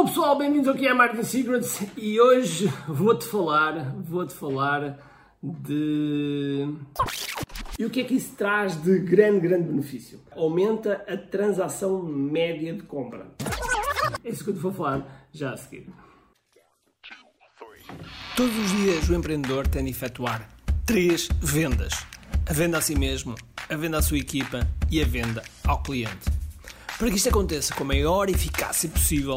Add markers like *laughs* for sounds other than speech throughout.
Olá pessoal, bem-vindos aqui a Marketing Secrets e hoje vou-te falar, vou-te falar de... E o que é que isso traz de grande, grande benefício? Aumenta a transação média de compra. É isso que eu te vou falar já a seguir. Todos os dias o empreendedor tem de efetuar três vendas: a venda a si mesmo, a venda à sua equipa e a venda ao cliente. Para que isto aconteça com a maior eficácia possível,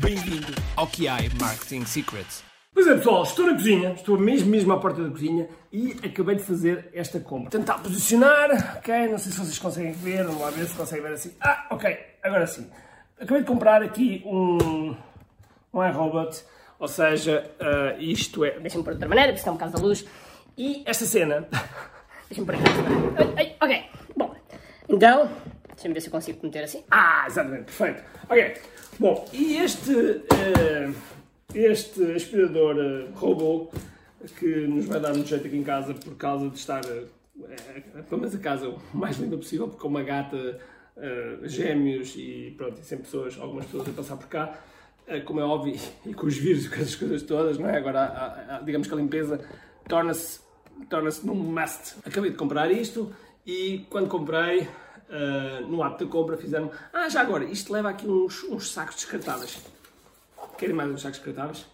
Bem-vindo ao QI Marketing Secrets. Pois é, pessoal, estou na cozinha, estou mesmo, mesmo à porta da cozinha e acabei de fazer esta compra. Tentar posicionar, ok, não sei se vocês conseguem ver, vamos lá ver se conseguem ver assim. Ah, ok, agora sim. Acabei de comprar aqui um, um iRobot, ou seja, uh, isto é... Deixa-me por outra maneira, porque está um bocado da luz. E esta cena... Deixa-me por aqui. Ok, bom. Então, deixa-me ver se eu consigo meter assim. Ah, exatamente, perfeito. Ok, bom, e este... Uh, este aspirador uh, robô que nos vai dar muito jeito aqui em casa por causa de estar, uh, pelo menos a casa, o mais limpa possível, porque com uma gata, uh, gêmeos e pronto, e sem pessoas, algumas pessoas a passar por cá, como é óbvio, *laughs* e com os vírus e com essas coisas todas, não é? Agora, a, a, digamos que a limpeza torna-se torna-se num must. Acabei de comprar isto e quando comprei, no ato da compra, fizeram ah, já agora, isto leva aqui uns, uns sacos descartáveis. Querem mais uns sacos descartáveis?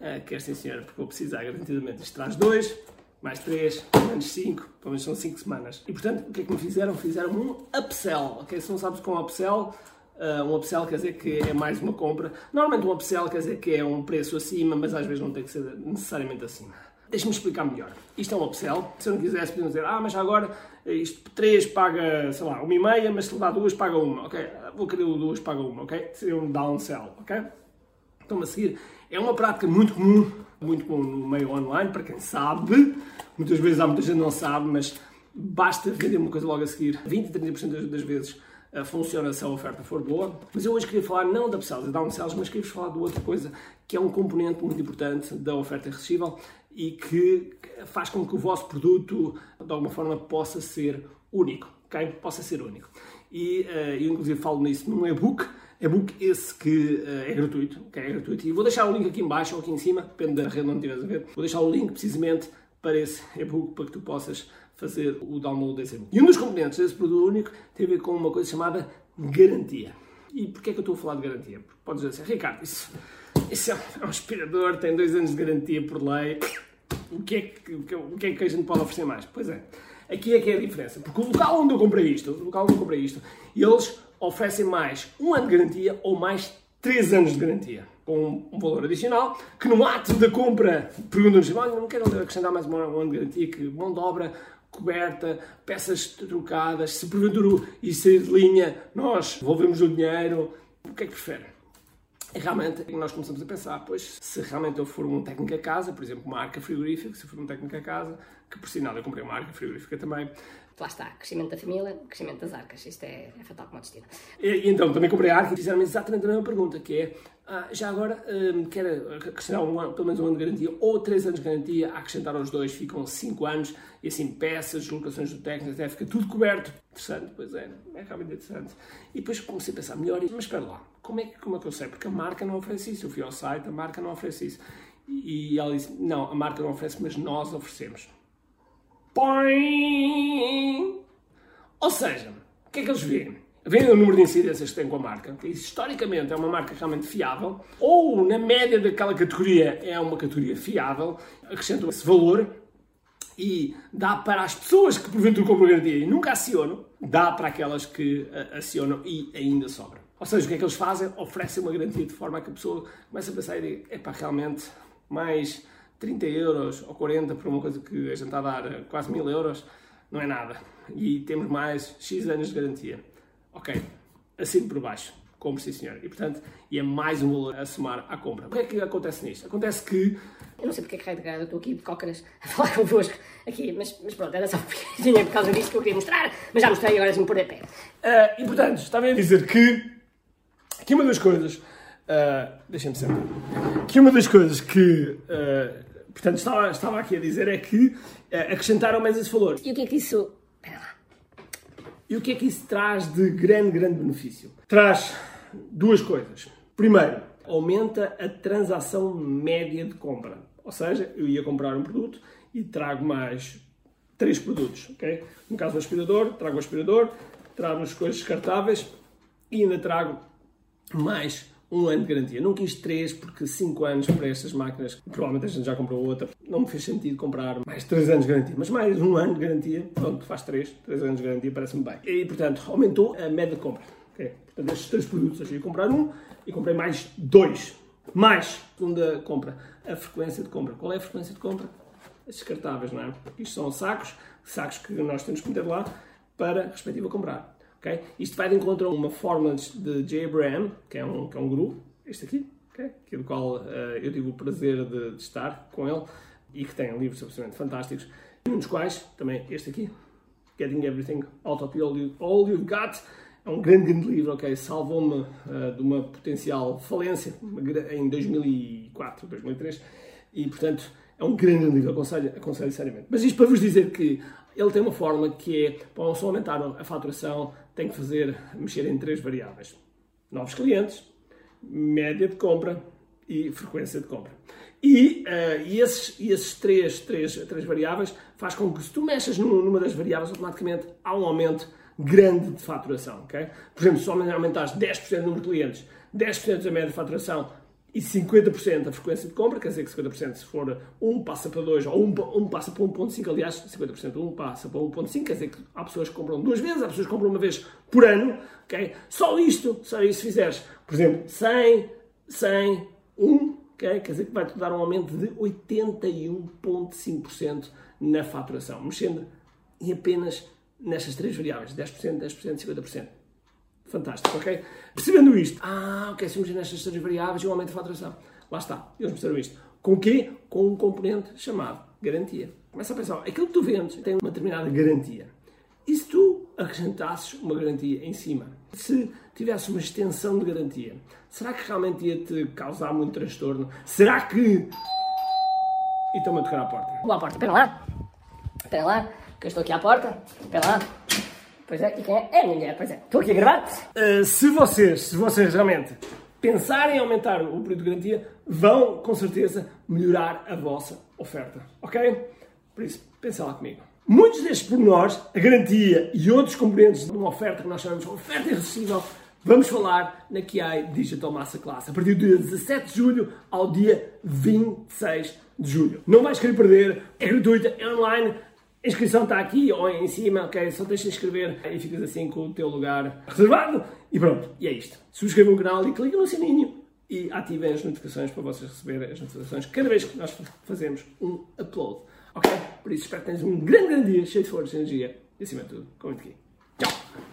Uh, quer sim, senhora, porque vou precisar garantidamente. Isto traz dois, mais três, menos cinco, pelo menos são cinco semanas. E portanto, o que é que me fizeram? Fizeram um upsell, ok? Se não sabes com um upsell, uh, um upsell quer dizer que é mais uma compra. Normalmente um upsell quer dizer que é um preço acima, mas às vezes não tem que ser necessariamente acima. Deixa-me explicar melhor. Isto é um upsell. Se eu não quisesse, podemos dizer, ah, mas agora isto 3 paga, sei lá, uma e meia, mas se dá duas paga uma, ok? Vou querer o duas paga uma, ok? Seria um downsell, ok? estão a seguir. É uma prática muito comum, muito comum no meio online, para quem sabe. Muitas vezes há muita gente que não sabe, mas basta vender uma coisa logo a seguir. 20 a 30% das vezes uh, funciona se a oferta for boa. Mas eu hoje queria falar não da upsells e downsells, mas queria-vos falar de outra coisa que é um componente muito importante da oferta irresistível e que faz com que o vosso produto, de alguma forma, possa ser único. Okay? Possa ser único. E uh, eu, inclusive, falo nisso num e-book e-book esse que uh, é gratuito, que é gratuito. E vou deixar o link aqui em baixo ou aqui em cima, depende da rede onde estiveres a ver. Vou deixar o link precisamente para esse e-book para que tu possas fazer o download desse e-book. E um dos componentes desse produto único tem a ver com uma coisa chamada garantia. E porquê é que eu estou a falar de garantia? Porque podes dizer assim, Ricardo, isso, isso é um aspirador, tem dois anos de garantia por lei. O que, é que, o que é que a gente pode oferecer mais? Pois é, aqui é que é a diferença. Porque o local onde eu comprei isto, o local onde eu comprei isto, eles oferecem mais um ano de garantia ou mais três anos de garantia, com um valor adicional, que no ato da compra perguntam-nos, não quero acrescentar mais um ano de garantia, que mão de obra coberta, peças trocadas, se porventura isso sair de linha, nós devolvemos o dinheiro, o que é que prefere? E realmente nós começamos a pensar, pois, se realmente eu for um técnico a casa, por exemplo, uma arca frigorífica, se eu for um técnico a casa, que por sinal eu comprei uma arca frigorífica também, lá está, crescimento da família, crescimento das arcas. Isto é, é fatal como destino. E, e, então, também comprei a arca e fizeram-me exatamente a mesma pergunta, que é, ah, já agora, um, quer acrescentar um ano, pelo menos um ano de garantia ou três anos de garantia, a acrescentar aos dois ficam cinco anos, e assim, peças, locações do técnico, até fica tudo coberto. Interessante, pois é, é realmente interessante. E depois comecei a pensar melhor, mas espera lá, como é, que, como é que eu sei? Porque a marca não oferece isso. Eu fui ao site, a marca não oferece isso. E, ela disse, não, a marca não oferece, mas nós oferecemos. Põe! Ou seja, o que é que eles veem? Vêem o número de incidências que têm com a marca, que historicamente é uma marca realmente fiável, ou na média daquela categoria é uma categoria fiável, acrescentam esse valor e dá para as pessoas que porventura compram garantia e nunca acionam, dá para aquelas que acionam e ainda sobra. Ou seja, o que é que eles fazem? Oferecem uma garantia de forma a que a pessoa comece a pensar e diga, epá, realmente, mais 30 euros ou 40 por uma coisa que a gente está a dar quase mil euros, não é nada. E temos mais X anos de garantia. Ok, assim por baixo. Compre, sim senhor. E portanto, e é mais um valor a somar à compra. O que é que acontece nisto? Acontece que Eu não sei porque é que raio de cara eu estou aqui de cócaras a falar *laughs* convosco aqui, mas, mas pronto, era só *laughs* porque tinha por causa disto que eu queria mostrar, mas já mostrei agora se me pôr de pé. Ah, e portanto, estava a dizer que, que uma das coisas. Uh, Deixem-me sentar. Que uma das coisas que. ah, portanto, estava, estava aqui a dizer é que ah, acrescentaram mais esse valor. E o que é que isso. Espera lá. E o que é que isso traz de grande, grande benefício? Traz duas coisas. Primeiro, aumenta a transação média de compra. Ou seja, eu ia comprar um produto e trago mais três produtos, ok? No caso do aspirador, trago o aspirador, trago as coisas descartáveis e ainda trago mais um ano de garantia. Não quis três, porque cinco anos para estas máquinas, provavelmente a gente já comprou outra, não me fez sentido comprar mais três anos de garantia. Mas mais um ano de garantia, pronto, faz três, três anos de garantia, parece-me bem. E, portanto, aumentou a média de compra. ok? Portanto, estes três produtos, ia comprar um e comprei mais dois. Mais, segunda compra, a frequência de compra. Qual é a frequência de compra? As descartáveis, não é? Isto são sacos, sacos que nós temos que meter lá para a respectiva comprar. Ok? Isto vai de encontro a uma fórmula de J. Abraham, que é um, que é um guru, este aqui, ok? que do qual eh, eu tive o prazer de, de estar com ele e que tem livros absolutamente fantásticos, um dos quais também este aqui, Getting Everything Out of All, You, All You've Got. É um grande, grande livro, ok? Salvou-me eh, de uma potencial falência em 2004, 2003 e, portanto, é um grande livro, aconselho, aconselho seriamente. Mas isto para vos dizer que ele tem uma fórmula que é, para só aumentar a faturação, tem que fazer, mexer em três variáveis. Novos clientes, média de compra e frequência de compra. E, eh, e esses, e esses três, três, três variáveis faz com que se tu mexas num- numa das variáveis, automaticamente há um aumento grande de faturação. Por exemplo, se aumentares 10% do número de clientes, 10% da média de faturação e 50% a frequência de compra, quer dizer que 50% se for 1 passa para 2 ou 1, pa- um passa para 1.5, aliás, 50% de 1 passa para 1.5, quer dizer que há pessoas que compram duas vezes, há pessoas que compram uma vez por ano, ok? Só isto, só isto se fizeres, por exemplo, 100, 100, 1, ok? Quer dizer que vai-te dar um aumento de 81.5% na faturação, mexendo em apenas nestas três variáveis, 10%, 10%, 50%. Fantástico, ok? Percebendo isto, ah, ok, se mexer nestas três variáveis e um aumento de faturação. Lá está, eles perceberam isto. Com o quê? Com um componente chamado garantia. Começa a pensar, aquilo que tu vendes tem uma determinada garantia. E se tu acrescentasses uma garantia em cima? Se tivesse uma extensão de garantia, será que realmente ia-te causar muito transtorno? Será que... E estão-me a tocar à porta. Vou à porta, espera lá. Espera lá, que eu estou aqui à porta. Espera lá. Pois é, e quem é? É a mulher, pois é. Estou aqui a gravar. Uh, se vocês, se vocês realmente pensarem em aumentar o período de garantia, vão com certeza melhorar a vossa oferta, ok? Por isso, pensa lá comigo. Muitos destes pormenores, a garantia e outros componentes de uma oferta que nós chamamos de oferta irresistível, vamos falar na QI Digital Masterclass a partir do dia 17 de julho ao dia 26 de julho. Não vais querer perder, é gratuita, é online, a inscrição está aqui ou em cima, ok? Só deixa de inscrever e ficas assim com o teu lugar reservado. E pronto, e é isto. Subscrevam o canal e cliquem no sininho e ativem as notificações para vocês receberem as notificações cada vez que nós fazemos um upload. Ok? Por isso espero que tenhas um grande, grande dia, cheio de força e energia e acima de tudo, comente aqui.